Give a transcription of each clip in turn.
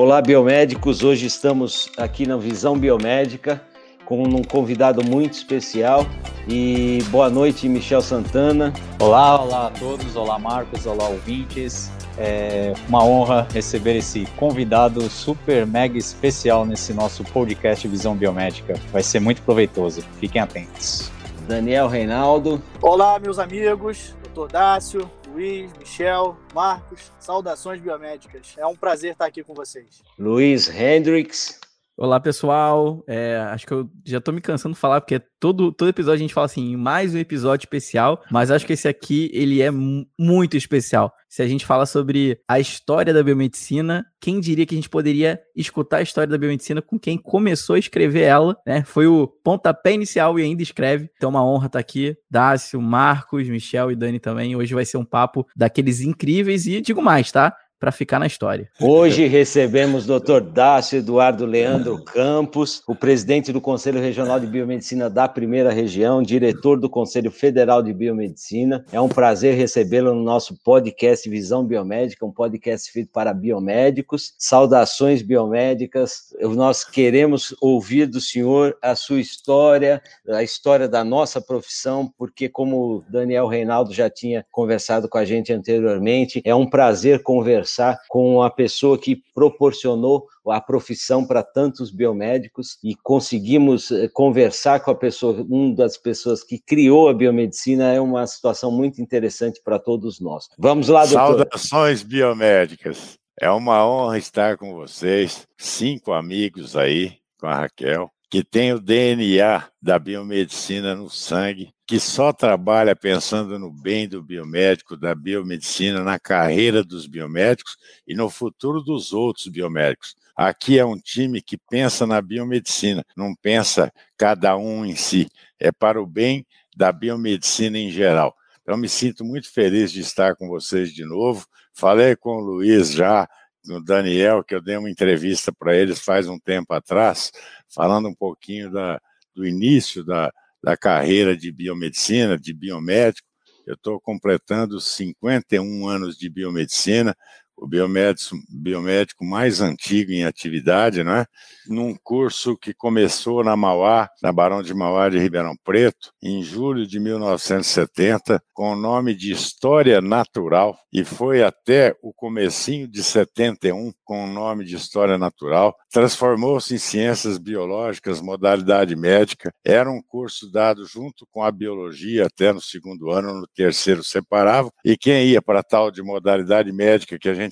Olá, biomédicos. Hoje estamos aqui na Visão Biomédica com um convidado muito especial. E boa noite, Michel Santana. Olá, olá a todos. Olá, Marcos. Olá, ouvintes. É uma honra receber esse convidado super mega especial nesse nosso podcast Visão Biomédica. Vai ser muito proveitoso. Fiquem atentos. Daniel Reinaldo. Olá, meus amigos. Doutor Dácio, Luiz, Michel, Marcos, saudações biomédicas. É um prazer estar aqui com vocês. Luiz Hendricks. Olá, pessoal. É, acho que eu já tô me cansando de falar, porque todo, todo episódio a gente fala assim, mais um episódio especial, mas acho que esse aqui, ele é muito especial. Se a gente fala sobre a história da biomedicina, quem diria que a gente poderia escutar a história da biomedicina com quem começou a escrever ela, né? Foi o pontapé inicial e ainda escreve. Então, uma honra estar aqui. Dácio, Marcos, Michel e Dani também. Hoje vai ser um papo daqueles incríveis e digo mais, tá? Para ficar na história. Hoje recebemos o Dr. Dácio Eduardo Leandro Campos, o presidente do Conselho Regional de Biomedicina da Primeira Região, diretor do Conselho Federal de Biomedicina. É um prazer recebê-lo no nosso podcast Visão Biomédica, um podcast feito para biomédicos. Saudações biomédicas. Nós queremos ouvir do senhor a sua história, a história da nossa profissão, porque como o Daniel Reinaldo já tinha conversado com a gente anteriormente, é um prazer conversar conversar com a pessoa que proporcionou a profissão para tantos biomédicos e conseguimos eh, conversar com a pessoa, uma das pessoas que criou a biomedicina é uma situação muito interessante para todos nós. Vamos lá, doutor. Saudações biomédicas. É uma honra estar com vocês, cinco amigos aí, com a Raquel, que tem o DNA da biomedicina no sangue, que só trabalha pensando no bem do biomédico, da biomedicina, na carreira dos biomédicos e no futuro dos outros biomédicos. Aqui é um time que pensa na biomedicina, não pensa cada um em si, é para o bem da biomedicina em geral. Então, me sinto muito feliz de estar com vocês de novo. Falei com o Luiz já, no Daniel, que eu dei uma entrevista para eles faz um tempo atrás, falando um pouquinho da, do início da, da carreira de biomedicina, de biomédico. Eu estou completando 51 anos de biomedicina, o biomédico, biomédico mais antigo em atividade, né? num curso que começou na Mauá, na Barão de Mauá de Ribeirão Preto, em julho de 1970, com o nome de História Natural, e foi até o comecinho de 71 com o nome de História Natural, transformou-se em Ciências Biológicas, modalidade médica, era um curso dado junto com a biologia até no segundo ano, no terceiro separava, e quem ia para tal de modalidade médica que a gente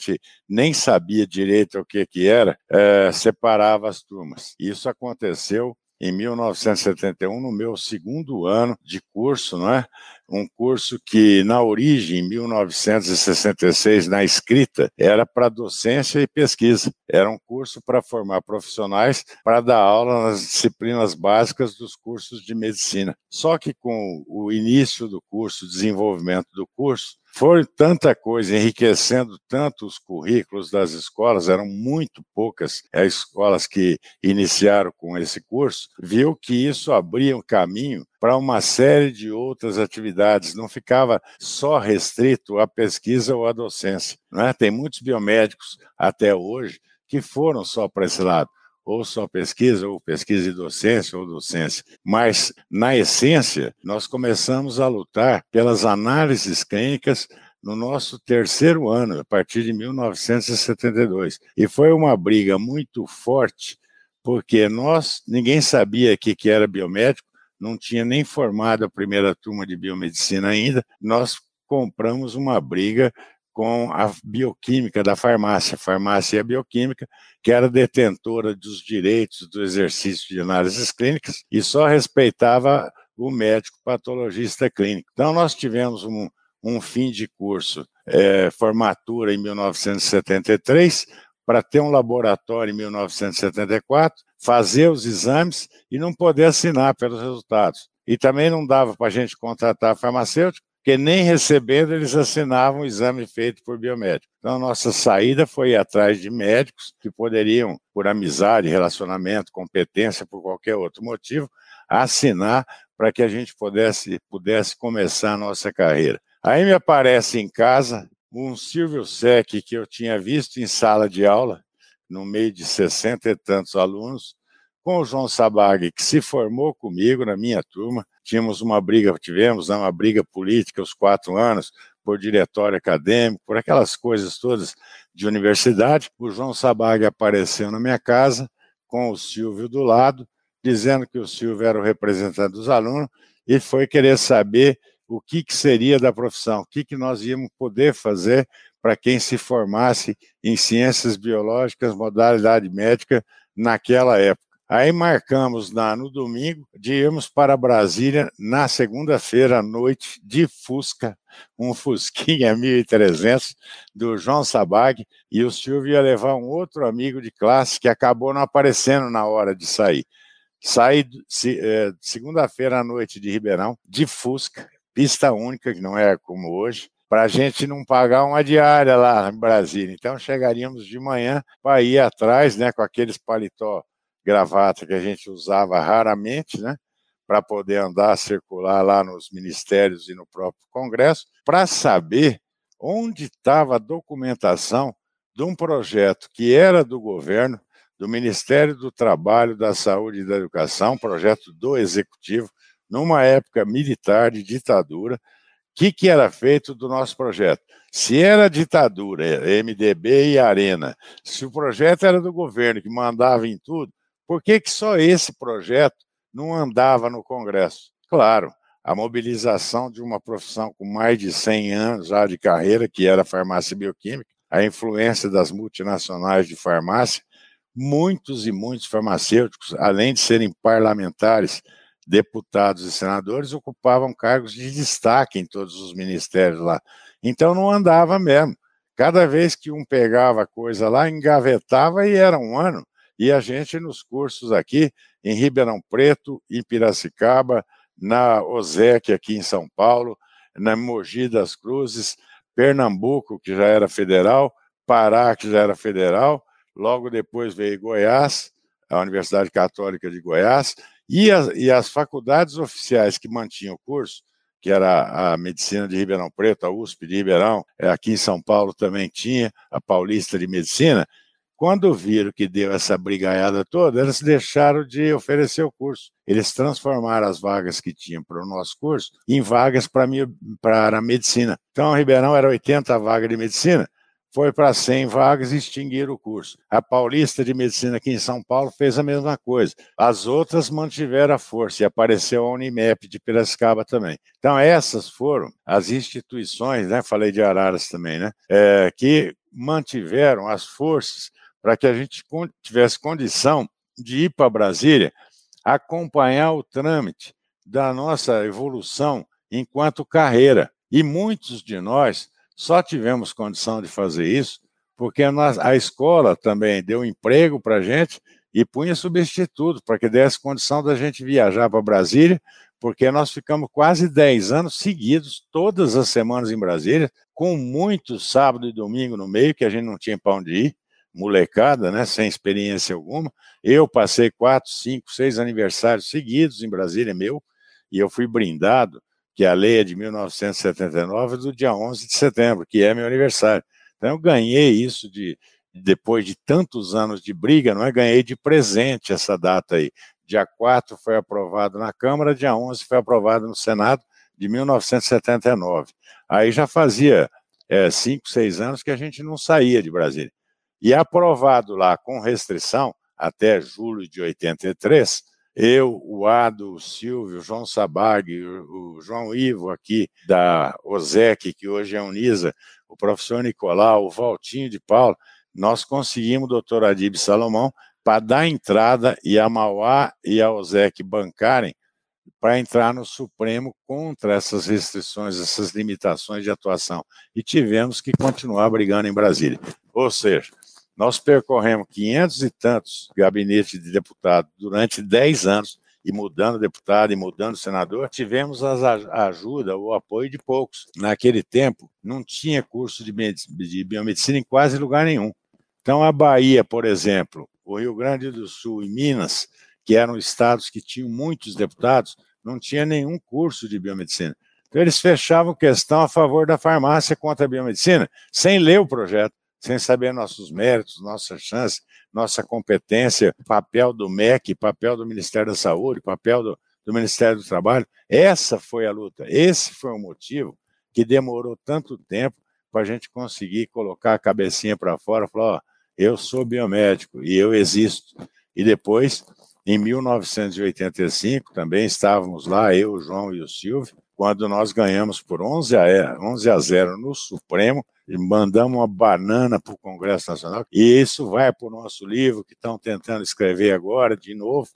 nem sabia direito o que que era, é, separava as turmas. Isso aconteceu em 1971, no meu segundo ano de curso, não é? Um curso que, na origem, em 1966, na escrita, era para docência e pesquisa. Era um curso para formar profissionais para dar aula nas disciplinas básicas dos cursos de medicina. Só que com o início do curso, desenvolvimento do curso, foi tanta coisa, enriquecendo tanto os currículos das escolas, eram muito poucas as escolas que iniciaram com esse curso, viu que isso abria um caminho para uma série de outras atividades, não ficava só restrito à pesquisa ou à docência. Né? Tem muitos biomédicos até hoje que foram só para esse lado ou só pesquisa, ou pesquisa e docência, ou docência. Mas, na essência, nós começamos a lutar pelas análises clínicas no nosso terceiro ano, a partir de 1972. E foi uma briga muito forte, porque nós, ninguém sabia que, que era biomédico, não tinha nem formado a primeira turma de biomedicina ainda, nós compramos uma briga com a bioquímica da farmácia, farmácia e a bioquímica, que era detentora dos direitos do exercício de análises clínicas e só respeitava o médico patologista clínico. Então, nós tivemos um, um fim de curso, é, formatura em 1973, para ter um laboratório em 1974, fazer os exames e não poder assinar pelos resultados. E também não dava para a gente contratar farmacêutico, porque nem recebendo eles assinavam o exame feito por biomédico. Então, a nossa saída foi ir atrás de médicos que poderiam, por amizade, relacionamento, competência, por qualquer outro motivo, assinar para que a gente pudesse, pudesse começar a nossa carreira. Aí me aparece em casa um Silvio Sec que eu tinha visto em sala de aula, no meio de 60 e tantos alunos, com o João Sabag, que se formou comigo na minha turma. Tínhamos uma briga, tivemos né, uma briga política os quatro anos, por diretório acadêmico, por aquelas coisas todas de universidade. O João Sabag apareceu na minha casa com o Silvio do lado, dizendo que o Silvio era o representante dos alunos e foi querer saber o que, que seria da profissão, o que, que nós íamos poder fazer para quem se formasse em ciências biológicas, modalidade médica naquela época. Aí marcamos no domingo de irmos para Brasília na segunda-feira à noite de Fusca, um Fusquinha 1300 do João Sabag, e o Silvio ia levar um outro amigo de classe que acabou não aparecendo na hora de sair. Saí se, é, segunda-feira à noite de Ribeirão, de Fusca, pista única, que não é como hoje, para a gente não pagar uma diária lá em Brasília. Então chegaríamos de manhã para ir atrás, né, com aqueles paletó gravata que a gente usava raramente, né? Para poder andar, circular lá nos ministérios e no próprio Congresso, para saber onde estava a documentação de um projeto que era do governo, do Ministério do Trabalho, da Saúde e da Educação, projeto do Executivo, numa época militar de ditadura. O que, que era feito do nosso projeto? Se era ditadura, MDB e Arena, se o projeto era do governo que mandava em tudo, por que, que só esse projeto não andava no Congresso? Claro, a mobilização de uma profissão com mais de 100 anos já de carreira, que era a farmácia bioquímica, a influência das multinacionais de farmácia, muitos e muitos farmacêuticos, além de serem parlamentares, deputados e senadores, ocupavam cargos de destaque em todos os ministérios lá. Então não andava mesmo. Cada vez que um pegava coisa lá, engavetava e era um ano. E a gente, nos cursos aqui, em Ribeirão Preto, em Piracicaba, na OSEC aqui em São Paulo, na Mogi das Cruzes, Pernambuco, que já era federal, Pará, que já era federal, logo depois veio Goiás, a Universidade Católica de Goiás, e as, e as faculdades oficiais que mantinham o curso, que era a Medicina de Ribeirão Preto, a USP de Ribeirão, é, aqui em São Paulo também tinha, a Paulista de Medicina, quando viram que deu essa brigaiada toda, eles deixaram de oferecer o curso. Eles transformaram as vagas que tinham para o nosso curso em vagas para a medicina. Então, Ribeirão era 80 vagas de medicina, foi para 100 vagas e extinguiram o curso. A Paulista de Medicina aqui em São Paulo fez a mesma coisa. As outras mantiveram a força e apareceu a Unimep de Piracicaba também. Então, essas foram as instituições, né? Falei de Araras também, né? É, que mantiveram as forças para que a gente tivesse condição de ir para Brasília acompanhar o trâmite da nossa evolução enquanto carreira. E muitos de nós só tivemos condição de fazer isso porque a escola também deu emprego para a gente e punha substituto para que desse condição da gente viajar para Brasília, porque nós ficamos quase 10 anos seguidos, todas as semanas em Brasília, com muitos sábado e domingo no meio, que a gente não tinha para onde ir molecada, né, sem experiência alguma. Eu passei quatro, cinco, seis aniversários seguidos em Brasília, meu, e eu fui brindado, que a lei é de 1979, do dia 11 de setembro, que é meu aniversário. Então eu ganhei isso de depois de tantos anos de briga, não é? Ganhei de presente essa data aí. Dia 4 foi aprovado na Câmara, dia 11 foi aprovado no Senado, de 1979. Aí já fazia é, cinco, seis anos que a gente não saía de Brasília e aprovado lá com restrição até julho de 83, eu, o Ado, o Silvio, o João Sabag, o, João Ivo aqui da OSEC, que hoje é Unisa, o professor Nicolau, o Valtinho de Paula, nós conseguimos doutor Adib Salomão para dar entrada e a Mauá e a OSEC bancarem para entrar no Supremo contra essas restrições, essas limitações de atuação. E tivemos que continuar brigando em Brasília. Ou seja, nós percorremos 500 e tantos gabinetes de deputado durante 10 anos, e mudando deputado e mudando senador, tivemos a ajuda, o apoio de poucos. Naquele tempo, não tinha curso de, de biomedicina em quase lugar nenhum. Então, a Bahia, por exemplo, o Rio Grande do Sul e Minas, que eram estados que tinham muitos deputados, não tinha nenhum curso de biomedicina. Então, eles fechavam questão a favor da farmácia contra a biomedicina, sem ler o projeto sem saber nossos méritos, nossa chance, nossa competência, papel do MEC, papel do Ministério da Saúde, papel do, do Ministério do Trabalho. Essa foi a luta, esse foi o motivo que demorou tanto tempo para a gente conseguir colocar a cabecinha para fora, falar, ó, eu sou biomédico e eu existo. E depois, em 1985, também estávamos lá, eu, o João e o Silvio, quando nós ganhamos por 11 a, 11 a 0 no Supremo, mandamos uma banana para o Congresso Nacional, e isso vai para o nosso livro, que estão tentando escrever agora, de novo,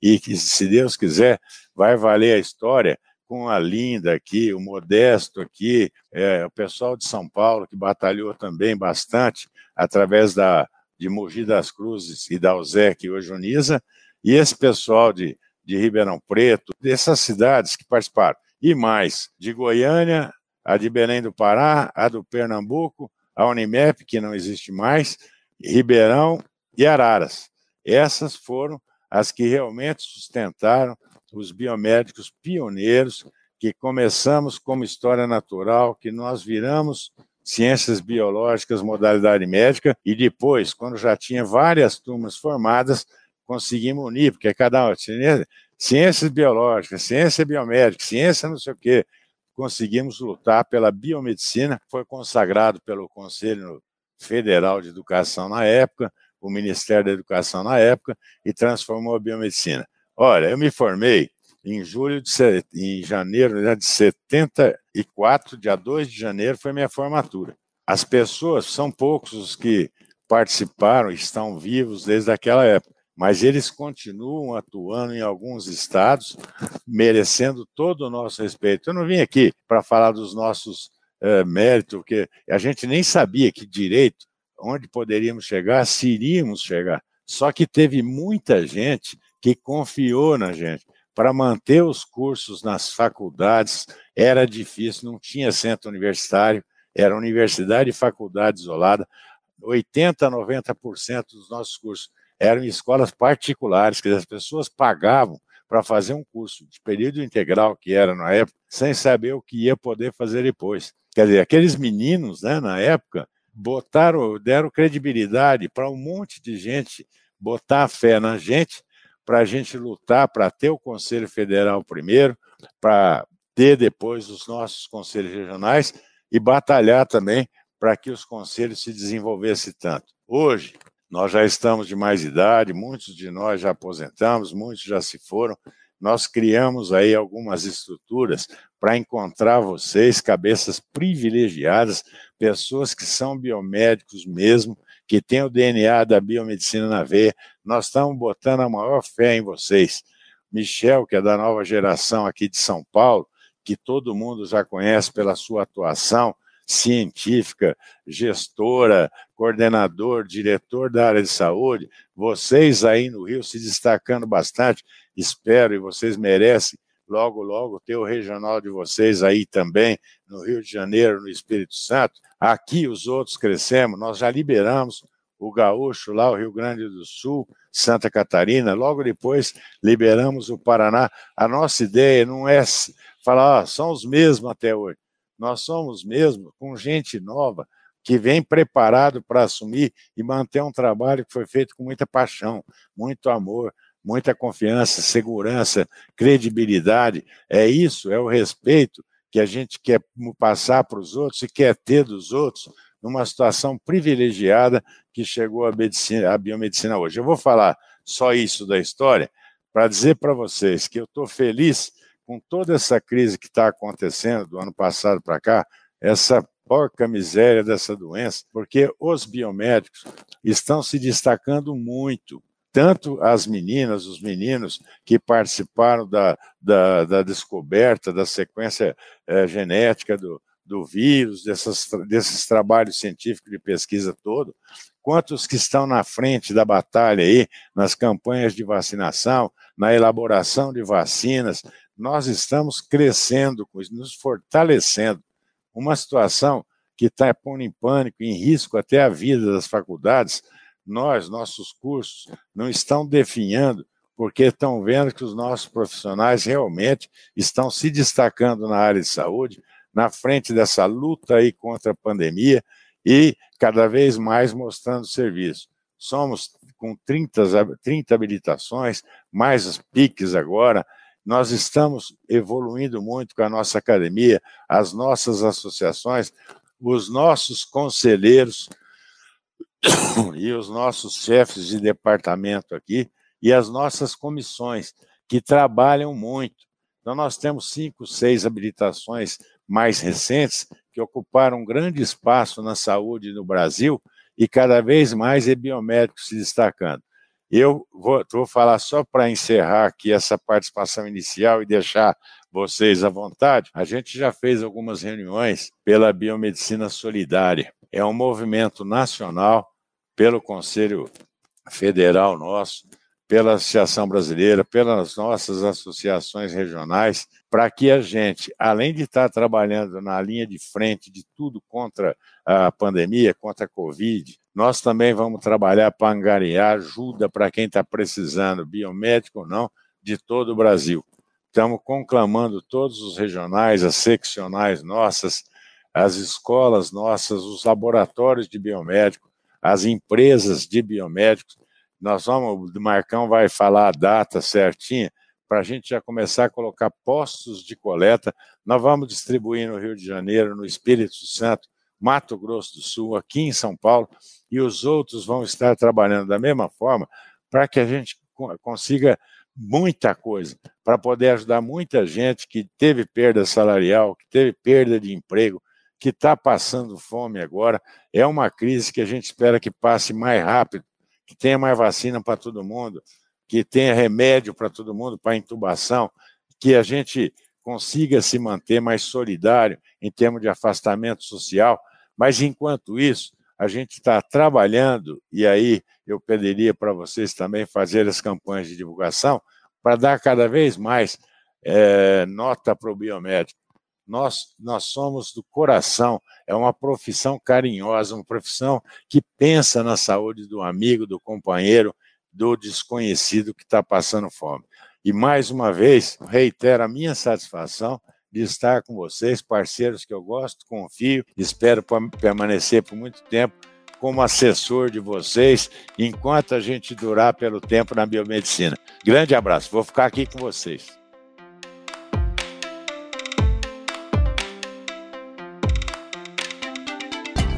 e que, se Deus quiser, vai valer a história com a Linda aqui, o Modesto aqui, é, o pessoal de São Paulo, que batalhou também bastante, através da, de Mogi das Cruzes e da USEC, hoje Unisa, e esse pessoal de, de Ribeirão Preto, dessas cidades que participaram. E mais, de Goiânia, a de Belém do Pará, a do Pernambuco, a Unimep, que não existe mais, Ribeirão e Araras. Essas foram as que realmente sustentaram os biomédicos pioneiros, que começamos como história natural, que nós viramos ciências biológicas, modalidade médica, e depois, quando já tinha várias turmas formadas, conseguimos unir, porque cada um ciências biológicas, ciência biomédica, ciência não sei o quê. Conseguimos lutar pela biomedicina, foi consagrado pelo Conselho Federal de Educação na época, o Ministério da Educação na época, e transformou a biomedicina. Olha, eu me formei em julho de em janeiro né, de 74, dia 2 de janeiro foi minha formatura. As pessoas são poucos os que participaram, estão vivos desde aquela época mas eles continuam atuando em alguns estados, merecendo todo o nosso respeito. Eu não vim aqui para falar dos nossos é, méritos, porque a gente nem sabia que direito, onde poderíamos chegar, se iríamos chegar. Só que teve muita gente que confiou na gente. Para manter os cursos nas faculdades era difícil, não tinha centro universitário, era universidade e faculdade isolada. 80, 90% dos nossos cursos eram escolas particulares, que as pessoas pagavam para fazer um curso de período integral, que era na época, sem saber o que ia poder fazer depois. Quer dizer, aqueles meninos, né, na época, botaram, deram credibilidade para um monte de gente botar fé na gente, para a gente lutar para ter o Conselho Federal primeiro, para ter depois os nossos conselhos regionais e batalhar também para que os conselhos se desenvolvessem tanto. Hoje, nós já estamos de mais idade, muitos de nós já aposentamos, muitos já se foram. Nós criamos aí algumas estruturas para encontrar vocês, cabeças privilegiadas, pessoas que são biomédicos mesmo, que têm o DNA da biomedicina na veia. Nós estamos botando a maior fé em vocês. Michel, que é da nova geração aqui de São Paulo, que todo mundo já conhece pela sua atuação, científica, gestora, coordenador, diretor da área de saúde, vocês aí no Rio se destacando bastante, espero e vocês merecem logo, logo ter o regional de vocês aí também, no Rio de Janeiro, no Espírito Santo. Aqui os outros crescemos, nós já liberamos o Gaúcho lá, o Rio Grande do Sul, Santa Catarina, logo depois liberamos o Paraná. A nossa ideia não é falar, ah, são os mesmos até hoje. Nós somos mesmo com gente nova que vem preparado para assumir e manter um trabalho que foi feito com muita paixão, muito amor, muita confiança, segurança, credibilidade. É isso, é o respeito que a gente quer passar para os outros e quer ter dos outros numa situação privilegiada que chegou a, medicina, a biomedicina hoje. Eu vou falar só isso da história para dizer para vocês que eu estou feliz com toda essa crise que está acontecendo do ano passado para cá, essa porca miséria dessa doença, porque os biomédicos estão se destacando muito. Tanto as meninas, os meninos que participaram da, da, da descoberta da sequência é, genética do, do vírus, dessas, desses trabalhos científicos de pesquisa todo, quanto os que estão na frente da batalha aí, nas campanhas de vacinação, na elaboração de vacinas, nós estamos crescendo, nos fortalecendo. Uma situação que está pondo em pânico, em risco até a vida das faculdades, nós, nossos cursos, não estão definhando, porque estão vendo que os nossos profissionais realmente estão se destacando na área de saúde, na frente dessa luta aí contra a pandemia, e cada vez mais mostrando serviço. Somos com 30, 30 habilitações, mais as PICs agora, nós estamos evoluindo muito com a nossa academia, as nossas associações, os nossos conselheiros e os nossos chefes de departamento aqui e as nossas comissões, que trabalham muito. Então, nós temos cinco, seis habilitações mais recentes que ocuparam um grande espaço na saúde no Brasil e cada vez mais é biomédico se destacando. Eu vou, vou falar só para encerrar aqui essa participação inicial e deixar vocês à vontade. A gente já fez algumas reuniões pela Biomedicina Solidária. É um movimento nacional pelo Conselho Federal nosso, pela Associação Brasileira, pelas nossas associações regionais, para que a gente, além de estar trabalhando na linha de frente de tudo contra a pandemia, contra a Covid, nós também vamos trabalhar para angariar ajuda para quem está precisando, biomédico ou não, de todo o Brasil. Estamos conclamando todos os regionais, as seccionais nossas, as escolas nossas, os laboratórios de biomédico, as empresas de biomédicos. Nós vamos, o Marcão vai falar a data certinha, para a gente já começar a colocar postos de coleta. Nós vamos distribuir no Rio de Janeiro, no Espírito Santo, Mato Grosso do Sul, aqui em São Paulo, e os outros vão estar trabalhando da mesma forma para que a gente consiga muita coisa, para poder ajudar muita gente que teve perda salarial, que teve perda de emprego, que está passando fome agora. É uma crise que a gente espera que passe mais rápido, que tenha mais vacina para todo mundo, que tenha remédio para todo mundo, para intubação, que a gente consiga se manter mais solidário em termos de afastamento social. Mas, enquanto isso, a gente está trabalhando, e aí eu pediria para vocês também fazer as campanhas de divulgação, para dar cada vez mais é, nota para o biomédico. Nós, nós somos do coração, é uma profissão carinhosa, uma profissão que pensa na saúde do amigo, do companheiro, do desconhecido que está passando fome. E mais uma vez, reitero a minha satisfação de estar com vocês, parceiros que eu gosto, confio, espero permanecer por muito tempo como assessor de vocês enquanto a gente durar pelo tempo na biomedicina. Grande abraço, vou ficar aqui com vocês.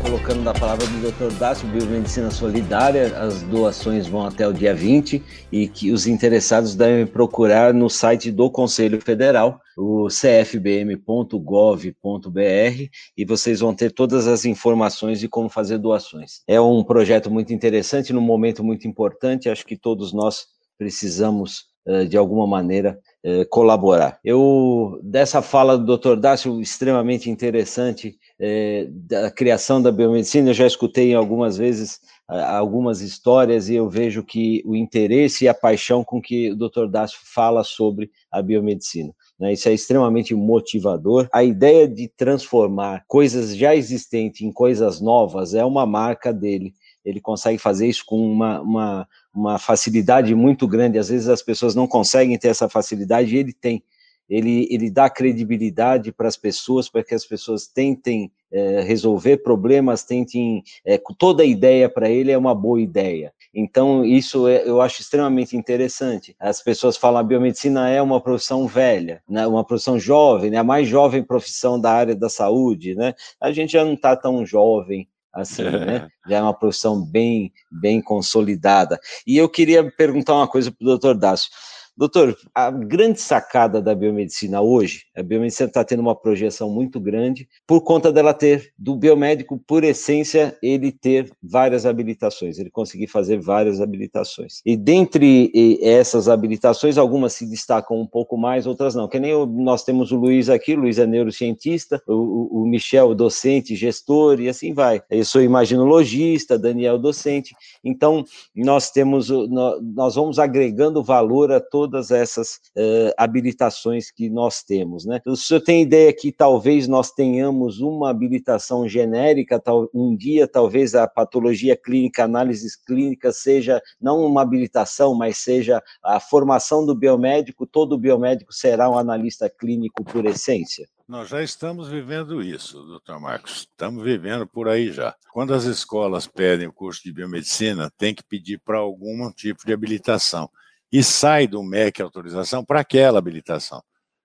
Colocando da palavra do Dr. Dácio, Biomedicina Solidária. As doações vão até o dia 20 e que os interessados devem procurar no site do Conselho Federal, o cfbm.gov.br, e vocês vão ter todas as informações de como fazer doações. É um projeto muito interessante, num momento muito importante, acho que todos nós precisamos eh, de alguma maneira eh, colaborar. Eu dessa fala do Dr. Dácio extremamente interessante é, da criação da biomedicina, eu já escutei algumas vezes algumas histórias e eu vejo que o interesse e a paixão com que o Dr. Dácio fala sobre a biomedicina. Né? Isso é extremamente motivador. A ideia de transformar coisas já existentes em coisas novas é uma marca dele. Ele consegue fazer isso com uma, uma, uma facilidade muito grande. Às vezes as pessoas não conseguem ter essa facilidade e ele tem ele, ele dá credibilidade para as pessoas, para que as pessoas tentem é, resolver problemas, tentem. É, toda ideia para ele é uma boa ideia. Então, isso é, eu acho extremamente interessante. As pessoas falam a biomedicina é uma profissão velha, né, uma profissão jovem, né, a mais jovem profissão da área da saúde. Né? A gente já não está tão jovem assim, né? Já é uma profissão bem, bem consolidada. E eu queria perguntar uma coisa para o doutor Dácio. Doutor, a grande sacada da biomedicina hoje, a biomedicina está tendo uma projeção muito grande por conta dela ter, do biomédico, por essência, ele ter várias habilitações, ele conseguir fazer várias habilitações. E dentre essas habilitações, algumas se destacam um pouco mais, outras não. Que nem o, nós temos o Luiz aqui, o Luiz é neurocientista, o, o Michel, docente, gestor, e assim vai. Eu sou imaginologista, Daniel, docente. Então, nós temos, nós vamos agregando valor a todo todas essas uh, habilitações que nós temos. Né? O senhor tem ideia que talvez nós tenhamos uma habilitação genérica, tal, um dia talvez a patologia clínica, análises clínicas seja não uma habilitação, mas seja a formação do biomédico, todo biomédico será um analista clínico por essência? Nós já estamos vivendo isso, doutor Marcos. Estamos vivendo por aí já. Quando as escolas pedem o curso de biomedicina, tem que pedir para algum tipo de habilitação. E sai do MEC autorização para aquela habilitação.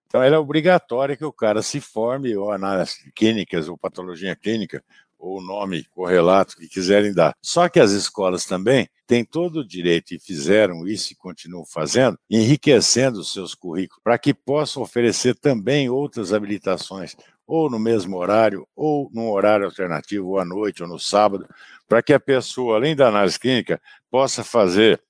Então, ela é obrigatória que o cara se forme, ou análise clínicas, ou patologia clínica, ou nome correlato que quiserem dar. Só que as escolas também têm todo o direito, e fizeram isso e continuam fazendo, enriquecendo os seus currículos, para que possam oferecer também outras habilitações, ou no mesmo horário, ou num horário alternativo, ou à noite, ou no sábado, para que a pessoa, além da análise clínica, possa fazer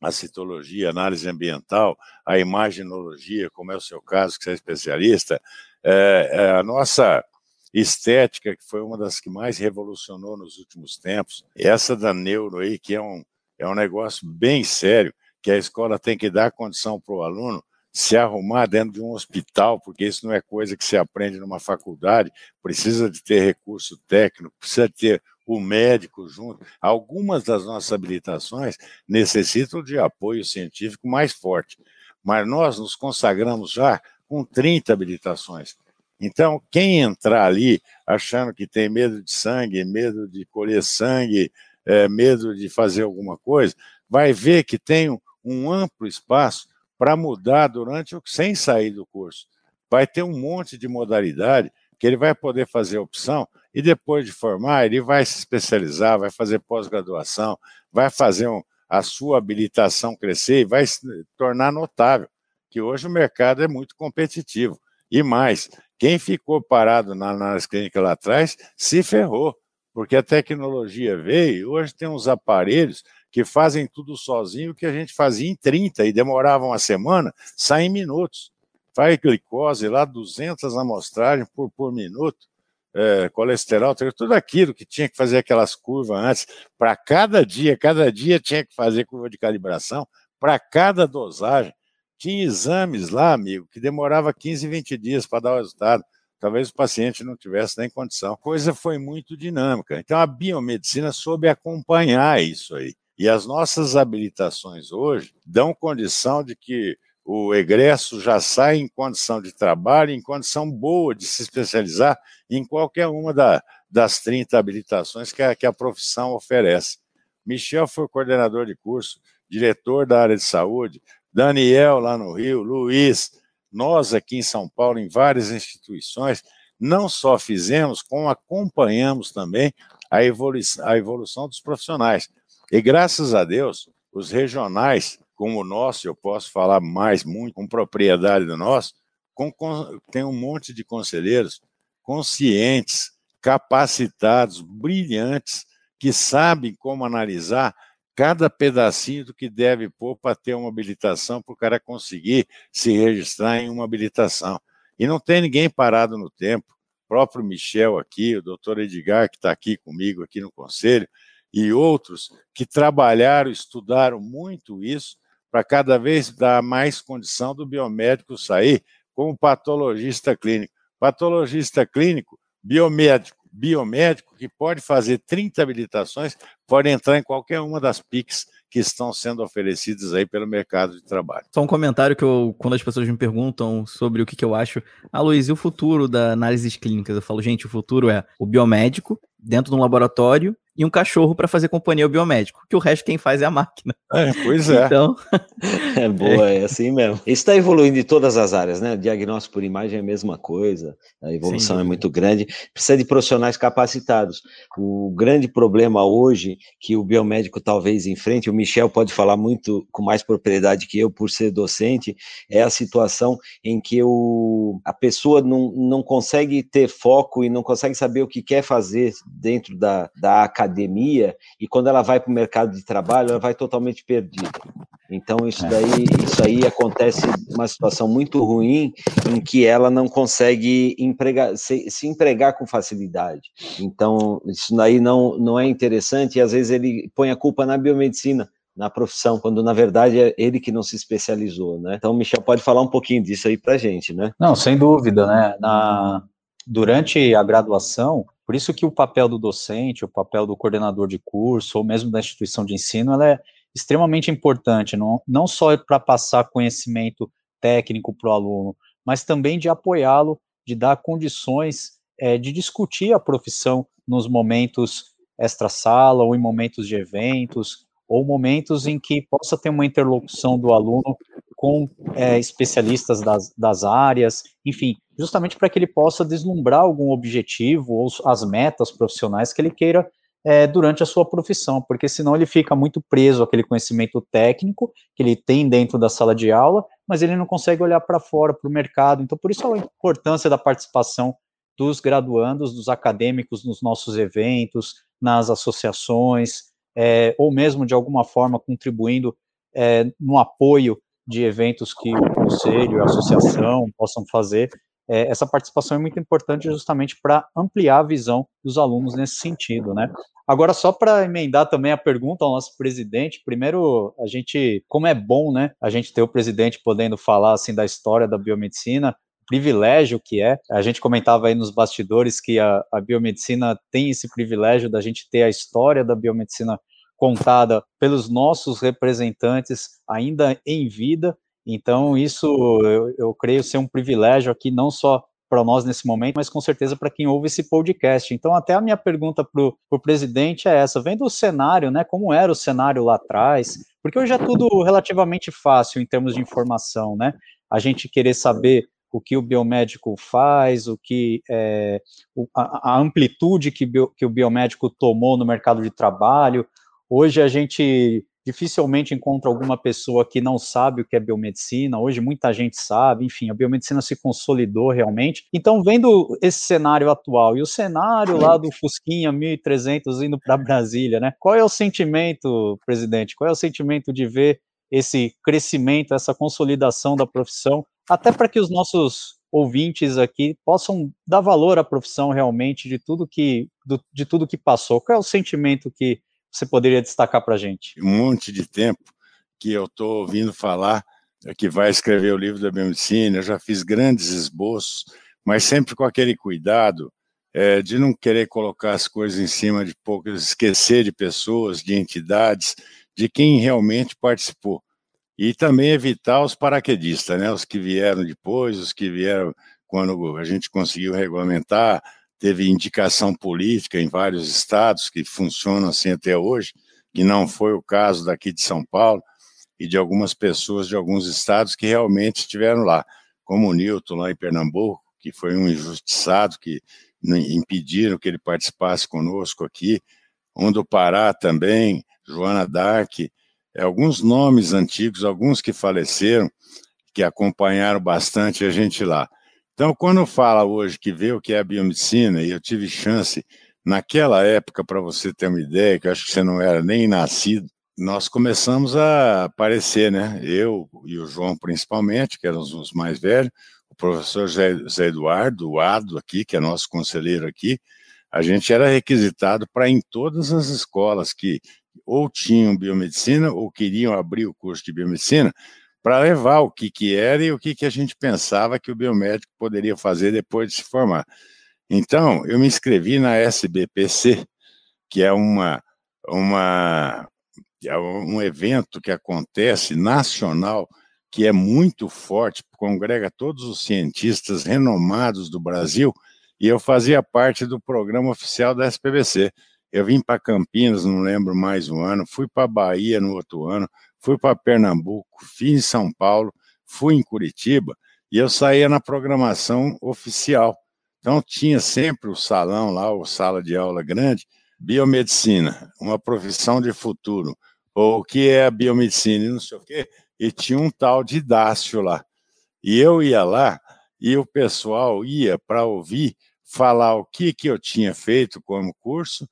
a citologia, a análise ambiental, a imaginologia, como é o seu caso, que você é especialista, é, é a nossa estética, que foi uma das que mais revolucionou nos últimos tempos, essa da neuro aí, que é um, é um negócio bem sério, que a escola tem que dar condição para o aluno se arrumar dentro de um hospital, porque isso não é coisa que se aprende numa faculdade, precisa de ter recurso técnico, precisa ter o médico junto. Algumas das nossas habilitações necessitam de apoio científico mais forte, mas nós nos consagramos já com 30 habilitações. Então, quem entrar ali achando que tem medo de sangue, medo de colher sangue, é, medo de fazer alguma coisa, vai ver que tem um, amplo espaço para mudar durante sem sair do curso. Vai ter um monte de modalidade que ele vai poder fazer opção e depois de formar, ele vai se especializar, vai fazer pós-graduação, vai fazer um, a sua habilitação crescer e vai se tornar notável, que hoje o mercado é muito competitivo. E mais, quem ficou parado na análise clínica lá atrás se ferrou, porque a tecnologia veio e hoje tem uns aparelhos que fazem tudo sozinho que a gente fazia em 30 e demorava uma semana, sai em minutos. Faz glicose lá, 200 amostragens por, por minuto, é, colesterol, tudo aquilo que tinha que fazer aquelas curvas antes. Para cada dia, cada dia tinha que fazer curva de calibração, para cada dosagem. Tinha exames lá, amigo, que demorava 15, 20 dias para dar o resultado. Talvez o paciente não tivesse nem condição. A coisa foi muito dinâmica. Então, a biomedicina soube acompanhar isso aí. E as nossas habilitações hoje dão condição de que o egresso já sai em condição de trabalho, em condição boa de se especializar em qualquer uma da, das 30 habilitações que a, que a profissão oferece. Michel foi coordenador de curso, diretor da área de saúde, Daniel lá no Rio, Luiz, nós aqui em São Paulo, em várias instituições, não só fizemos, como acompanhamos também a evolução, a evolução dos profissionais. E graças a Deus, os regionais, como o nosso, eu posso falar mais muito com propriedade do nosso, com, com, tem um monte de conselheiros conscientes, capacitados, brilhantes, que sabem como analisar cada pedacinho do que deve pôr para ter uma habilitação, para o cara conseguir se registrar em uma habilitação. E não tem ninguém parado no tempo. O próprio Michel aqui, o doutor Edgar, que está aqui comigo aqui no conselho, e outros que trabalharam, estudaram muito isso, para cada vez dar mais condição do biomédico sair como patologista clínico. Patologista clínico, biomédico, biomédico que pode fazer 30 habilitações, pode entrar em qualquer uma das PICs que estão sendo oferecidas aí pelo mercado de trabalho. Só um comentário que eu, quando as pessoas me perguntam sobre o que, que eu acho, ah, Luiz, e o futuro da análise clínicas? Eu falo, gente, o futuro é o biomédico dentro de um laboratório e um cachorro para fazer companhia ao biomédico, que o resto quem faz é a máquina. É, pois é. Então, é boa, é assim mesmo. Isso está evoluindo em todas as áreas, né? O diagnóstico por imagem é a mesma coisa, a evolução Sim. é muito grande, precisa de profissionais capacitados. O grande problema hoje que o biomédico talvez enfrente, o Michel pode falar muito com mais propriedade que eu por ser docente, é a situação em que o, a pessoa não, não consegue ter foco e não consegue saber o que quer fazer dentro da, da academia e quando ela vai para o mercado de trabalho, ela vai totalmente perdida. Então isso é. daí, isso aí acontece uma situação muito ruim em que ela não consegue empregar, se, se empregar com facilidade. Então isso daí não, não é interessante e às vezes ele põe a culpa na biomedicina na profissão, quando na verdade é ele que não se especializou, né? Então, Michel pode falar um pouquinho disso aí para gente, né? Não, sem dúvida, né? Na, durante a graduação, por isso que o papel do docente, o papel do coordenador de curso, ou mesmo da instituição de ensino, ela é extremamente importante, não, não só para passar conhecimento técnico para o aluno, mas também de apoiá-lo de dar condições é, de discutir a profissão nos momentos extra-sala ou em momentos de eventos, ou momentos em que possa ter uma interlocução do aluno com é, especialistas das, das áreas, enfim, justamente para que ele possa deslumbrar algum objetivo ou as metas profissionais que ele queira é, durante a sua profissão, porque senão ele fica muito preso àquele conhecimento técnico que ele tem dentro da sala de aula, mas ele não consegue olhar para fora, para o mercado. Então, por isso a importância da participação dos graduandos, dos acadêmicos nos nossos eventos, nas associações, é, ou mesmo de alguma forma contribuindo é, no apoio de eventos que o conselho, a associação possam fazer. É, essa participação é muito importante justamente para ampliar a visão dos alunos nesse sentido, né? Agora, só para emendar também a pergunta ao nosso presidente, primeiro, a gente, como é bom, né, a gente ter o presidente podendo falar, assim, da história da biomedicina, privilégio que é. A gente comentava aí nos bastidores que a, a biomedicina tem esse privilégio da gente ter a história da biomedicina contada pelos nossos representantes ainda em vida. Então, isso eu, eu creio ser um privilégio aqui, não só para nós nesse momento, mas com certeza para quem ouve esse podcast. Então, até a minha pergunta para o presidente é essa: vendo o cenário, né? Como era o cenário lá atrás? Porque hoje é tudo relativamente fácil em termos de informação, né? A gente querer saber o que o biomédico faz, o que é, a, amplitude que, bio, que o biomédico tomou no mercado de trabalho. Hoje a gente dificilmente encontra alguma pessoa que não sabe o que é biomedicina. Hoje muita gente sabe, enfim, a biomedicina se consolidou realmente. Então, vendo esse cenário atual e o cenário lá do Fusquinha 1300 indo para Brasília, né? Qual é o sentimento, presidente? Qual é o sentimento de ver esse crescimento, essa consolidação da profissão até para que os nossos ouvintes aqui possam dar valor à profissão realmente de tudo que do, de tudo que passou. Qual é o sentimento que você poderia destacar para a gente? Um monte de tempo que eu estou ouvindo falar que vai escrever o livro da biomedicina, eu já fiz grandes esboços, mas sempre com aquele cuidado é, de não querer colocar as coisas em cima de poucas, esquecer de pessoas, de entidades, de quem realmente participou e também evitar os paraquedistas, né? Os que vieram depois, os que vieram quando a gente conseguiu regulamentar, teve indicação política em vários estados que funcionam assim até hoje, que não foi o caso daqui de São Paulo e de algumas pessoas de alguns estados que realmente estiveram lá, como o Newton lá em Pernambuco, que foi um injustiçado que impediram que ele participasse conosco aqui, um do Pará também, Joana Dark, é, alguns nomes antigos, alguns que faleceram, que acompanharam bastante a gente lá. Então, quando fala hoje que vê o que é a biomedicina, e eu tive chance, naquela época, para você ter uma ideia, que eu acho que você não era nem nascido, nós começamos a aparecer, né? Eu e o João, principalmente, que eram os mais velhos, o professor Zé Eduardo, o Ado aqui, que é nosso conselheiro aqui, a gente era requisitado para em todas as escolas que ou tinham biomedicina ou queriam abrir o curso de biomedicina para levar o que, que era e o que, que a gente pensava que o biomédico poderia fazer depois de se formar. Então, eu me inscrevi na SBPC, que é uma, uma é um evento que acontece nacional, que é muito forte, congrega todos os cientistas renomados do Brasil, e eu fazia parte do programa oficial da SPBC. Eu vim para Campinas, não lembro mais um ano, fui para Bahia no outro ano, fui para Pernambuco, fui em São Paulo, fui em Curitiba e eu saía na programação oficial. Então tinha sempre o salão lá, o sala de aula grande, biomedicina, uma profissão de futuro, ou o que é a biomedicina não sei o quê, e tinha um tal de Dácio lá. E eu ia lá e o pessoal ia para ouvir falar o que, que eu tinha feito como curso,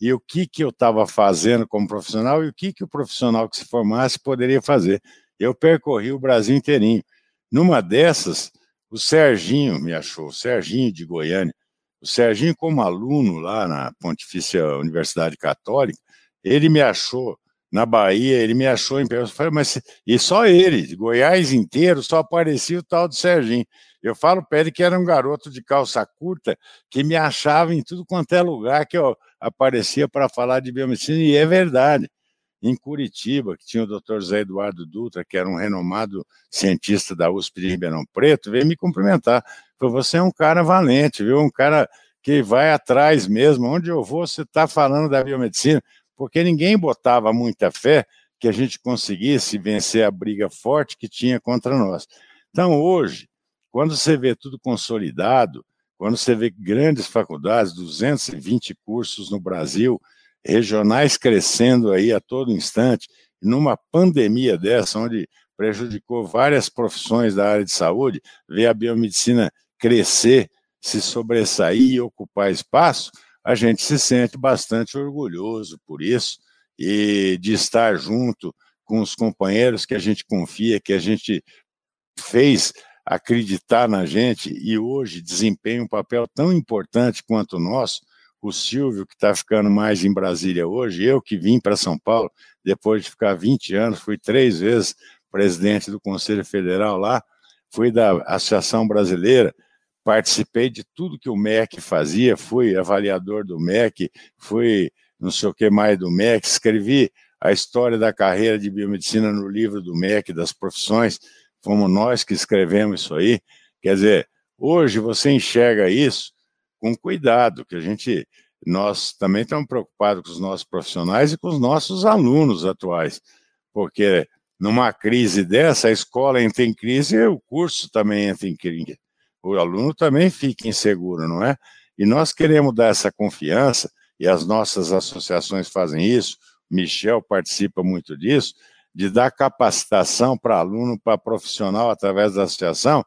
e o que, que eu estava fazendo como profissional e o que, que o profissional que se formasse poderia fazer. Eu percorri o Brasil inteirinho. Numa dessas, o Serginho me achou, o Serginho de Goiânia. O Serginho, como aluno lá na Pontifícia Universidade Católica, ele me achou na Bahia, ele me achou em falei, mas e só ele, Goiás inteiro, só aparecia o tal do Serginho. Eu falo para ele que era um garoto de calça curta que me achava em tudo quanto é lugar que eu aparecia para falar de biomedicina, e é verdade. em Curitiba, que tinha o Dr. Zé Eduardo Dutra, que era um renomado cientista da USP de Ribeirão Preto, veio me cumprimentar. Falou: você é um cara valente, viu? Um cara que vai atrás mesmo. Onde eu vou, você está falando da biomedicina, porque ninguém botava muita fé que a gente conseguisse vencer a briga forte que tinha contra nós. Então, hoje, quando você vê tudo consolidado, quando você vê grandes faculdades, 220 cursos no Brasil, regionais crescendo aí a todo instante, numa pandemia dessa, onde prejudicou várias profissões da área de saúde, ver a biomedicina crescer, se sobressair e ocupar espaço, a gente se sente bastante orgulhoso por isso e de estar junto com os companheiros que a gente confia, que a gente fez acreditar na gente e hoje desempenha um papel tão importante quanto o nosso, o Silvio, que está ficando mais em Brasília hoje, eu que vim para São Paulo, depois de ficar 20 anos, fui três vezes presidente do Conselho Federal lá, fui da Associação Brasileira, participei de tudo que o MEC fazia, fui avaliador do MEC, fui não sei o que mais do MEC, escrevi a história da carreira de biomedicina no livro do MEC, das profissões, fomos nós que escrevemos isso aí. Quer dizer, hoje você enxerga isso com cuidado, que a gente, nós também estamos preocupados com os nossos profissionais e com os nossos alunos atuais, porque numa crise dessa, a escola entra em crise e o curso também entra em crise. O aluno também fica inseguro, não é? E nós queremos dar essa confiança, e as nossas associações fazem isso, Michel participa muito disso, de dar capacitação para aluno, para profissional através da associação,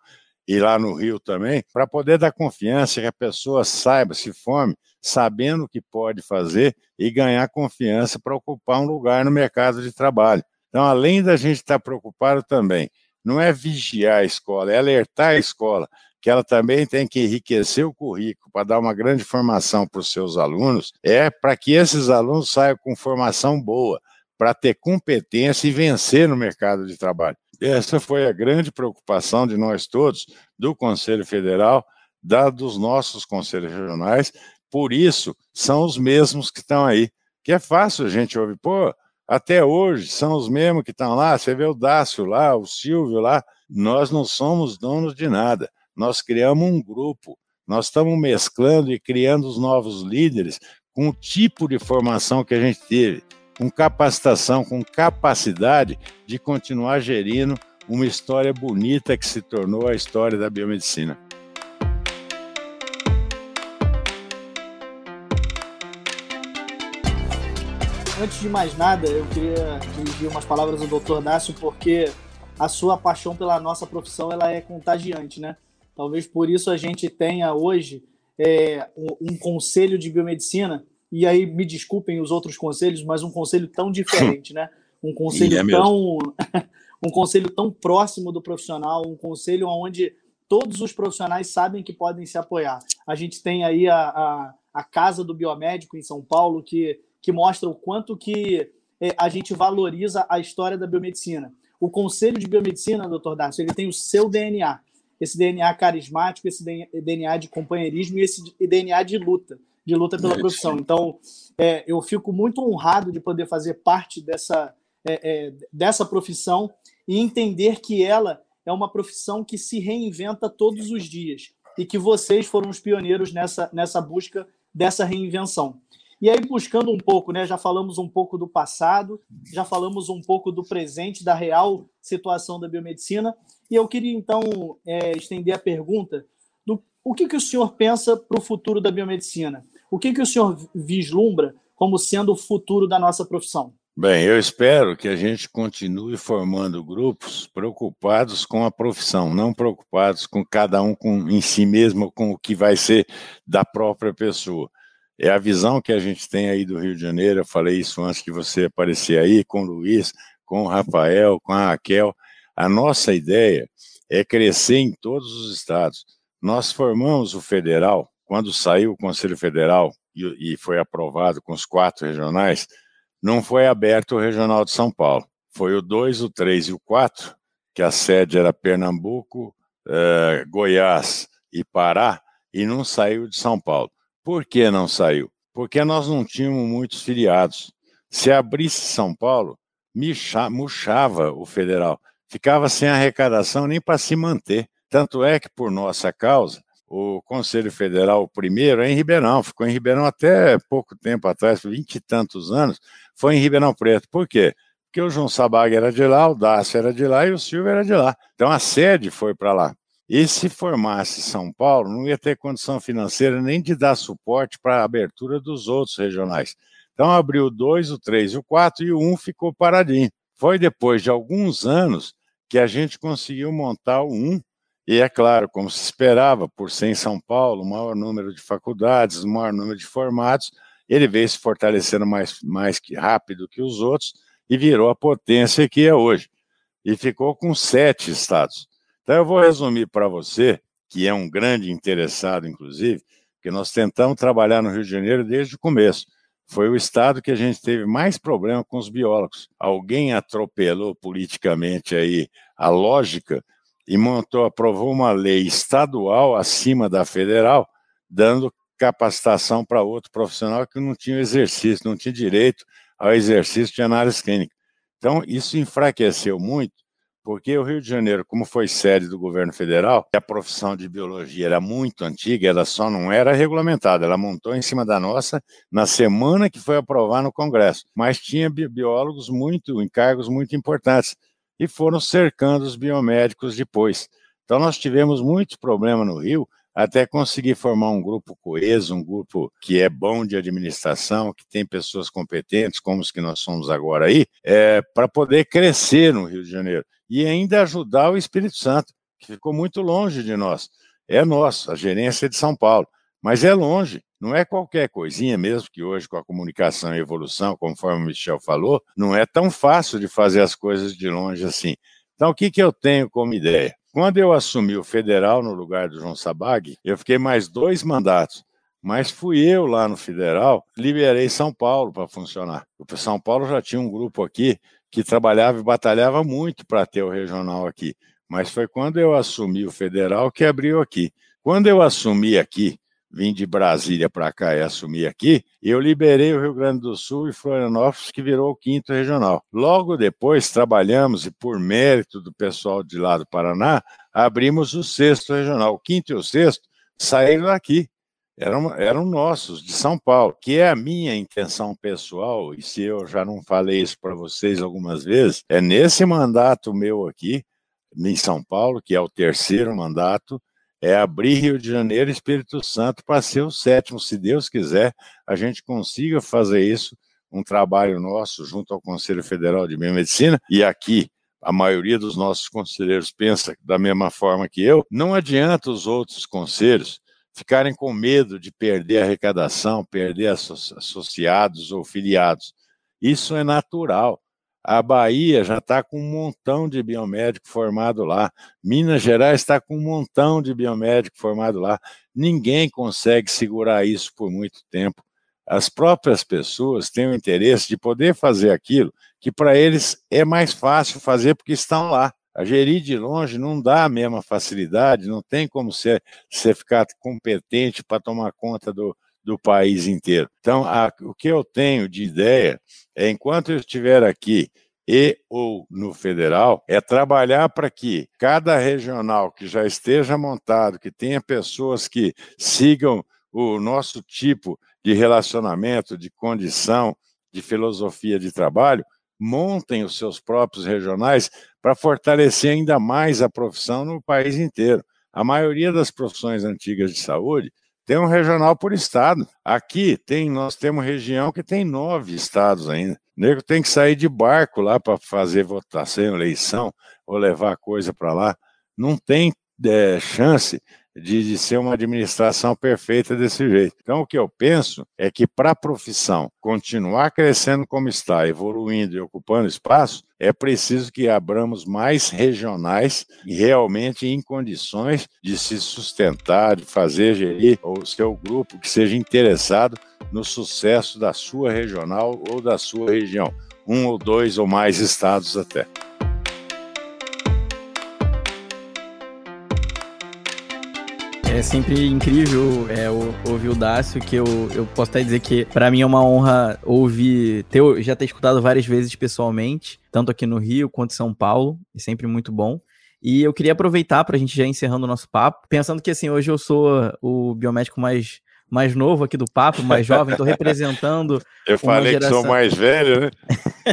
e lá no Rio também, para poder dar confiança que a pessoa saiba, se forme, sabendo o que pode fazer e ganhar confiança para ocupar um lugar no mercado de trabalho. Então, além da gente estar preocupado também, não é vigiar a escola, é alertar a escola que ela também tem que enriquecer o currículo para dar uma grande formação para os seus alunos, é para que esses alunos saiam com formação boa, para ter competência e vencer no mercado de trabalho. Essa foi a grande preocupação de nós todos, do Conselho Federal, da dos nossos conselhos regionais, por isso são os mesmos que estão aí. Que é fácil a gente ouvir, pô, até hoje são os mesmos que estão lá, você vê o Dácio lá, o Silvio lá, nós não somos donos de nada, nós criamos um grupo, nós estamos mesclando e criando os novos líderes com o tipo de formação que a gente teve com capacitação, com capacidade de continuar gerindo uma história bonita que se tornou a história da biomedicina. Antes de mais nada, eu queria dirigir umas palavras ao Dr. Dácio, porque a sua paixão pela nossa profissão ela é contagiante, né? Talvez por isso a gente tenha hoje é, um conselho de biomedicina e aí me desculpem os outros conselhos, mas um conselho tão diferente, né? Um conselho é tão um conselho tão próximo do profissional, um conselho onde todos os profissionais sabem que podem se apoiar. A gente tem aí a, a, a Casa do Biomédico em São Paulo, que, que mostra o quanto que é, a gente valoriza a história da biomedicina. O Conselho de Biomedicina, doutor Darcio, ele tem o seu DNA. Esse DNA carismático, esse DNA de companheirismo e esse DNA de luta de luta pela é profissão. Então, é, eu fico muito honrado de poder fazer parte dessa, é, é, dessa profissão e entender que ela é uma profissão que se reinventa todos os dias e que vocês foram os pioneiros nessa, nessa busca dessa reinvenção. E aí, buscando um pouco, né, já falamos um pouco do passado, já falamos um pouco do presente, da real situação da biomedicina, e eu queria então é, estender a pergunta do o que, que o senhor pensa para o futuro da biomedicina? O que, que o senhor vislumbra como sendo o futuro da nossa profissão? Bem, eu espero que a gente continue formando grupos preocupados com a profissão, não preocupados com cada um com, em si mesmo, com o que vai ser da própria pessoa. É a visão que a gente tem aí do Rio de Janeiro, eu falei isso antes de você aparecer aí, com o Luiz, com o Rafael, com a Raquel. A nossa ideia é crescer em todos os estados. Nós formamos o federal quando saiu o Conselho Federal e, e foi aprovado com os quatro regionais, não foi aberto o Regional de São Paulo. Foi o 2, o 3 e o 4, que a sede era Pernambuco, eh, Goiás e Pará, e não saiu de São Paulo. Por que não saiu? Porque nós não tínhamos muitos filiados. Se abrisse São Paulo, murchava o federal, ficava sem arrecadação nem para se manter. Tanto é que, por nossa causa, o Conselho Federal, primeiro, é em Ribeirão, ficou em Ribeirão até pouco tempo atrás, vinte e tantos anos, foi em Ribeirão Preto. Por quê? Porque o João Sabag era de lá, o Dácio era de lá e o Silvio era de lá. Então a sede foi para lá. E se formasse São Paulo, não ia ter condição financeira nem de dar suporte para a abertura dos outros regionais. Então abriu o 2, o 3 e o 4 e o 1 um ficou paradinho. Foi depois de alguns anos que a gente conseguiu montar o 1, e é claro, como se esperava, por ser em São Paulo, o maior número de faculdades, o maior número de formados, ele veio se fortalecendo mais, mais que rápido que os outros e virou a potência que é hoje. E ficou com sete estados. Então eu vou resumir para você, que é um grande interessado, inclusive, que nós tentamos trabalhar no Rio de Janeiro desde o começo. Foi o estado que a gente teve mais problema com os biólogos. Alguém atropelou politicamente aí a lógica e montou, aprovou uma lei estadual acima da federal, dando capacitação para outro profissional que não tinha exercício, não tinha direito ao exercício de análise clínica. Então, isso enfraqueceu muito, porque o Rio de Janeiro, como foi sede do governo federal, a profissão de biologia era muito antiga, ela só não era regulamentada, ela montou em cima da nossa na semana que foi aprovar no Congresso, mas tinha biólogos muito, em cargos muito importantes, e foram cercando os biomédicos depois. Então, nós tivemos muitos problemas no Rio, até conseguir formar um grupo coeso, um grupo que é bom de administração, que tem pessoas competentes, como os que nós somos agora aí, é, para poder crescer no Rio de Janeiro e ainda ajudar o Espírito Santo, que ficou muito longe de nós. É nosso, a gerência é de São Paulo, mas é longe. Não é qualquer coisinha mesmo, que hoje, com a comunicação e evolução, conforme o Michel falou, não é tão fácil de fazer as coisas de longe assim. Então, o que, que eu tenho como ideia? Quando eu assumi o federal no lugar do João Sabag, eu fiquei mais dois mandatos. Mas fui eu lá no federal, liberei São Paulo para funcionar. O São Paulo já tinha um grupo aqui que trabalhava e batalhava muito para ter o regional aqui. Mas foi quando eu assumi o federal que abriu aqui. Quando eu assumi aqui, vim de Brasília para cá e assumi aqui, eu liberei o Rio Grande do Sul e Florianópolis, que virou o quinto regional. Logo depois, trabalhamos, e por mérito do pessoal de lá do Paraná, abrimos o sexto regional. O quinto e o sexto saíram daqui. Eram, eram nossos, de São Paulo, que é a minha intenção pessoal, e se eu já não falei isso para vocês algumas vezes, é nesse mandato meu aqui, em São Paulo, que é o terceiro mandato, é abrir Rio de Janeiro e Espírito Santo para ser o sétimo, se Deus quiser, a gente consiga fazer isso, um trabalho nosso junto ao Conselho Federal de Biomedicina, e aqui a maioria dos nossos conselheiros pensa da mesma forma que eu, não adianta os outros conselhos ficarem com medo de perder arrecadação, perder associados ou filiados. Isso é natural. A Bahia já está com um montão de biomédico formado lá. Minas Gerais está com um montão de biomédico formado lá. Ninguém consegue segurar isso por muito tempo. As próprias pessoas têm o interesse de poder fazer aquilo que para eles é mais fácil fazer porque estão lá. A gerir de longe não dá a mesma facilidade, não tem como você, você ficar competente para tomar conta do, do país inteiro. Então, a, o que eu tenho de ideia é, enquanto eu estiver aqui e ou no federal, é trabalhar para que cada regional que já esteja montado, que tenha pessoas que sigam o nosso tipo de relacionamento, de condição, de filosofia de trabalho, montem os seus próprios regionais para fortalecer ainda mais a profissão no país inteiro. A maioria das profissões antigas de saúde tem um regional por estado. Aqui tem, nós temos região que tem nove estados ainda. O nego tem que sair de barco lá para fazer votação, eleição, ou levar coisa para lá. Não tem é, chance de, de, ser uma administração perfeita desse jeito. Então, o que eu penso é que para a profissão continuar crescendo como está, evoluindo e ocupando espaço, é preciso que abramos mais regionais realmente em condições de se sustentar, de fazer gerir o seu grupo que seja interessado no sucesso da sua regional ou da sua região, um ou dois ou mais estados até. É sempre incrível é, ouvir o Dácio, que eu, eu posso até dizer que para mim é uma honra ouvir, ter, já ter escutado várias vezes pessoalmente, tanto aqui no Rio quanto em São Paulo, é sempre muito bom. E eu queria aproveitar para a gente já encerrando o nosso papo, pensando que assim, hoje eu sou o biomédico mais mais novo aqui do papo, mais jovem, estou representando. Eu falei geração... que sou mais velho, né?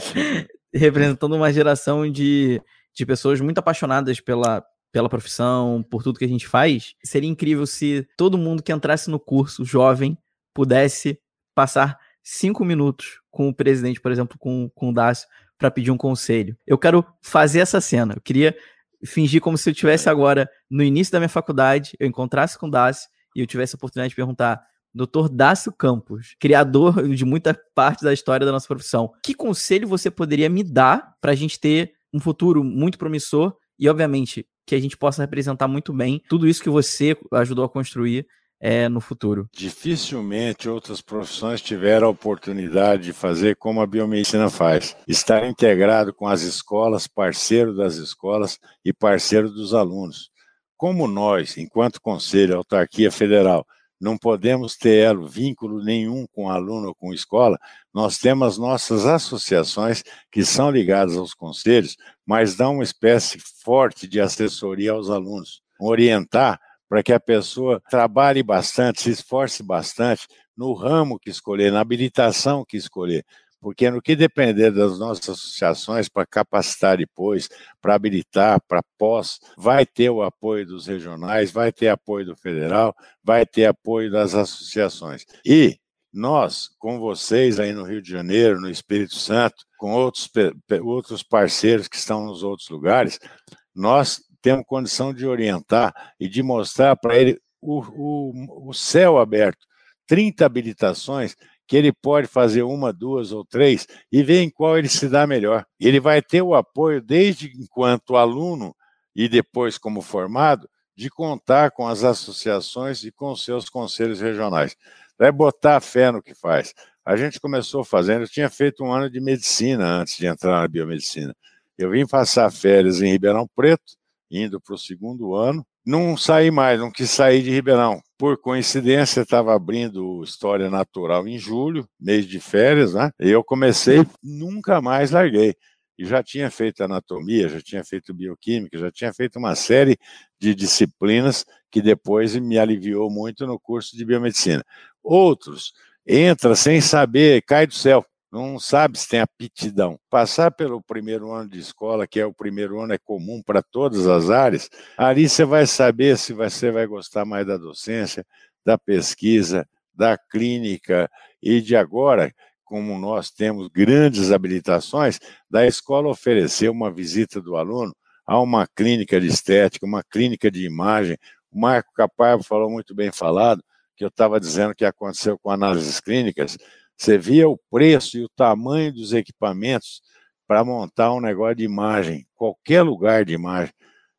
representando uma geração de, de pessoas muito apaixonadas pela, pela profissão, por tudo que a gente faz. Seria incrível se todo mundo que entrasse no curso, jovem, pudesse passar cinco minutos com o presidente, por exemplo, com, com o Dácio, para pedir um conselho. Eu quero fazer essa cena. Eu queria fingir como se eu estivesse agora no início da minha faculdade, eu encontrasse com o Dácio e eu tivesse a oportunidade de perguntar, Dr. Dácio Campos, criador de muita parte da história da nossa profissão, que conselho você poderia me dar para a gente ter um futuro muito promissor e, obviamente, que a gente possa representar muito bem tudo isso que você ajudou a construir é, no futuro. Dificilmente outras profissões tiveram a oportunidade de fazer como a biomedicina faz, estar integrado com as escolas, parceiro das escolas e parceiro dos alunos. Como nós, enquanto Conselho, Autarquia Federal, não podemos ter vínculo nenhum com aluno ou com escola, nós temos nossas associações que são ligadas aos conselhos, mas dão uma espécie forte de assessoria aos alunos, orientar para que a pessoa trabalhe bastante, se esforce bastante no ramo que escolher, na habilitação que escolher, porque no que depender das nossas associações para capacitar depois, para habilitar, para pós, vai ter o apoio dos regionais, vai ter apoio do federal, vai ter apoio das associações. E nós, com vocês aí no Rio de Janeiro, no Espírito Santo, com outros, outros parceiros que estão nos outros lugares, nós temos condição de orientar e de mostrar para ele o, o, o céu aberto, 30 habilitações que ele pode fazer uma, duas ou três e ver em qual ele se dá melhor. Ele vai ter o apoio desde enquanto aluno e depois como formado de contar com as associações e com seus conselhos regionais. Vai botar fé no que faz. A gente começou fazendo, eu tinha feito um ano de medicina antes de entrar na biomedicina. Eu vim passar férias em Ribeirão Preto, indo para o segundo ano, não saí mais, não quis sair de Ribeirão. Por coincidência, estava abrindo História Natural em julho, mês de férias, né? E eu comecei, nunca mais larguei. E já tinha feito anatomia, já tinha feito bioquímica, já tinha feito uma série de disciplinas que depois me aliviou muito no curso de biomedicina. Outros entra sem saber, cai do céu não sabe se tem aptidão. Passar pelo primeiro ano de escola, que é o primeiro ano, é comum para todas as áreas, ali você vai saber se você vai gostar mais da docência, da pesquisa, da clínica e de agora, como nós temos grandes habilitações, da escola oferecer uma visita do aluno a uma clínica de estética, uma clínica de imagem. O Marco Caparro falou muito bem falado, que eu estava dizendo que aconteceu com análises clínicas, você via o preço e o tamanho dos equipamentos para montar um negócio de imagem, qualquer lugar de imagem.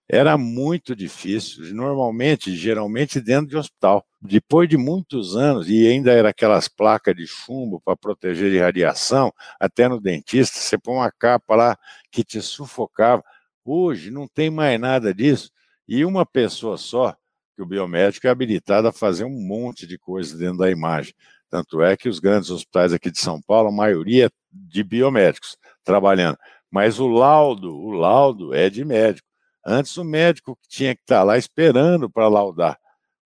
Era muito difícil, normalmente, geralmente dentro de hospital. Depois de muitos anos, e ainda era aquelas placas de chumbo para proteger de radiação, até no dentista, você põe uma capa lá que te sufocava. Hoje não tem mais nada disso. E uma pessoa só, que o biomédico é habilitado a fazer um monte de coisa dentro da imagem. Tanto é que os grandes hospitais aqui de São Paulo, a maioria de biomédicos trabalhando. Mas o laudo, o laudo é de médico. Antes o médico tinha que estar lá esperando para laudar.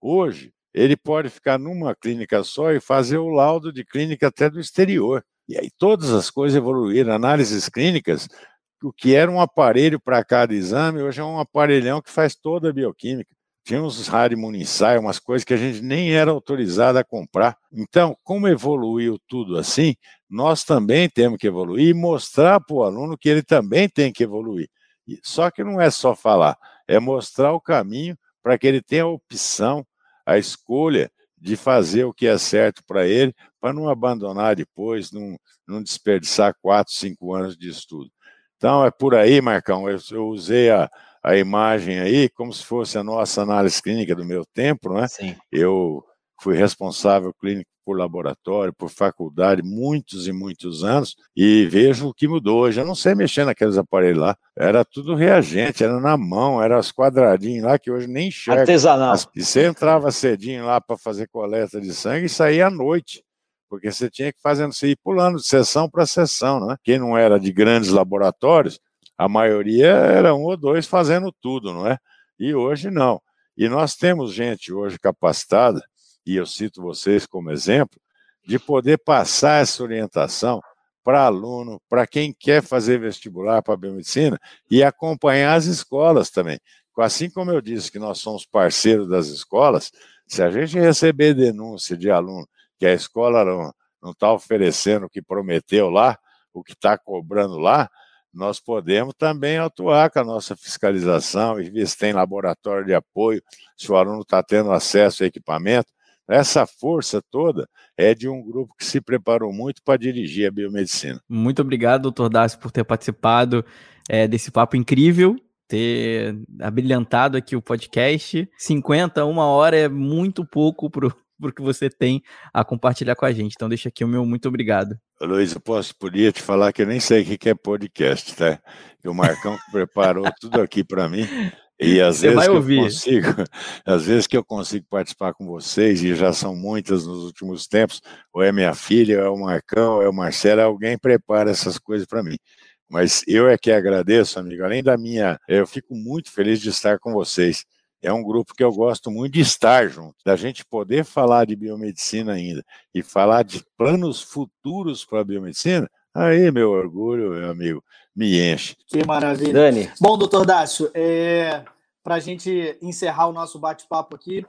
Hoje, ele pode ficar numa clínica só e fazer o laudo de clínica até do exterior. E aí todas as coisas evoluíram. Análises clínicas, o que era um aparelho para cada exame, hoje é um aparelhão que faz toda a bioquímica. Tinha uns Harimonisai, umas coisas que a gente nem era autorizado a comprar. Então, como evoluiu tudo assim, nós também temos que evoluir e mostrar para o aluno que ele também tem que evoluir. Só que não é só falar, é mostrar o caminho para que ele tenha a opção, a escolha de fazer o que é certo para ele, para não abandonar depois, não, não desperdiçar quatro, cinco anos de estudo. Então, é por aí, Marcão. Eu, eu usei a, a imagem aí como se fosse a nossa análise clínica do meu tempo, né? Sim. Eu fui responsável clínico por laboratório, por faculdade, muitos e muitos anos, e vejo o que mudou. Hoje eu não sei mexer naqueles aparelhos lá. Era tudo reagente, era na mão, era os quadradinhos lá que hoje nem enxerga. Artesanal. E você entrava cedinho lá para fazer coleta de sangue e saía à noite porque você tinha que fazer, você ir pulando de sessão para sessão, né? Quem não era de grandes laboratórios, a maioria era um ou dois fazendo tudo, não é? E hoje não. E nós temos gente hoje capacitada, e eu cito vocês como exemplo, de poder passar essa orientação para aluno, para quem quer fazer vestibular para biomedicina e acompanhar as escolas também. Assim como eu disse que nós somos parceiros das escolas, se a gente receber denúncia de aluno que a escola não está oferecendo o que prometeu lá, o que está cobrando lá, nós podemos também atuar com a nossa fiscalização e ver se tem laboratório de apoio, se o aluno está tendo acesso a equipamento. Essa força toda é de um grupo que se preparou muito para dirigir a biomedicina. Muito obrigado, doutor Dácio, por ter participado é, desse papo incrível, ter abrilhantado aqui o podcast. 50, uma hora é muito pouco para o que você tem a compartilhar com a gente. Então, deixa aqui o meu muito obrigado. Luiz, eu posso, podia te falar que eu nem sei o que é podcast, tá? E o Marcão preparou tudo aqui para mim. E às Você vezes eu consigo, às vezes que eu consigo participar com vocês, e já são muitas nos últimos tempos, ou é minha filha, ou é o Marcão, ou é o Marcelo, alguém prepara essas coisas para mim. Mas eu é que agradeço, amigo. Além da minha, eu fico muito feliz de estar com vocês é um grupo que eu gosto muito de estar junto, da gente poder falar de biomedicina ainda e falar de planos futuros para a biomedicina. Aí, meu orgulho, meu amigo, me enche. Que maravilha. Dani. Bom, doutor Dácio, é, para a gente encerrar o nosso bate-papo aqui,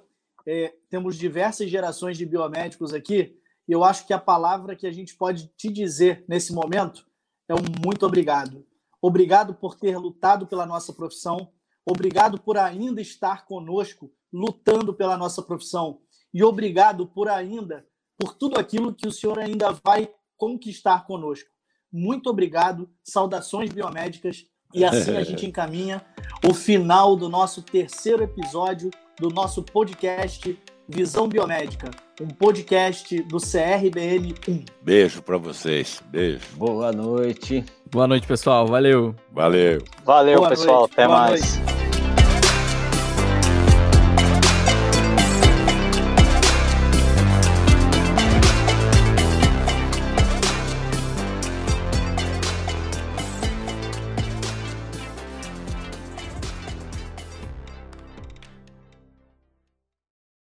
é, temos diversas gerações de biomédicos aqui, e eu acho que a palavra que a gente pode te dizer nesse momento é um muito obrigado. Obrigado por ter lutado pela nossa profissão, Obrigado por ainda estar conosco, lutando pela nossa profissão. E obrigado por ainda, por tudo aquilo que o senhor ainda vai conquistar conosco. Muito obrigado, saudações biomédicas. E assim a gente encaminha o final do nosso terceiro episódio do nosso podcast Visão Biomédica, um podcast do CRBN 1. Beijo para vocês. Beijo. Boa noite. Boa noite, pessoal. Valeu. Valeu. Valeu, Boa pessoal. Noite. Até Boa mais. Noite.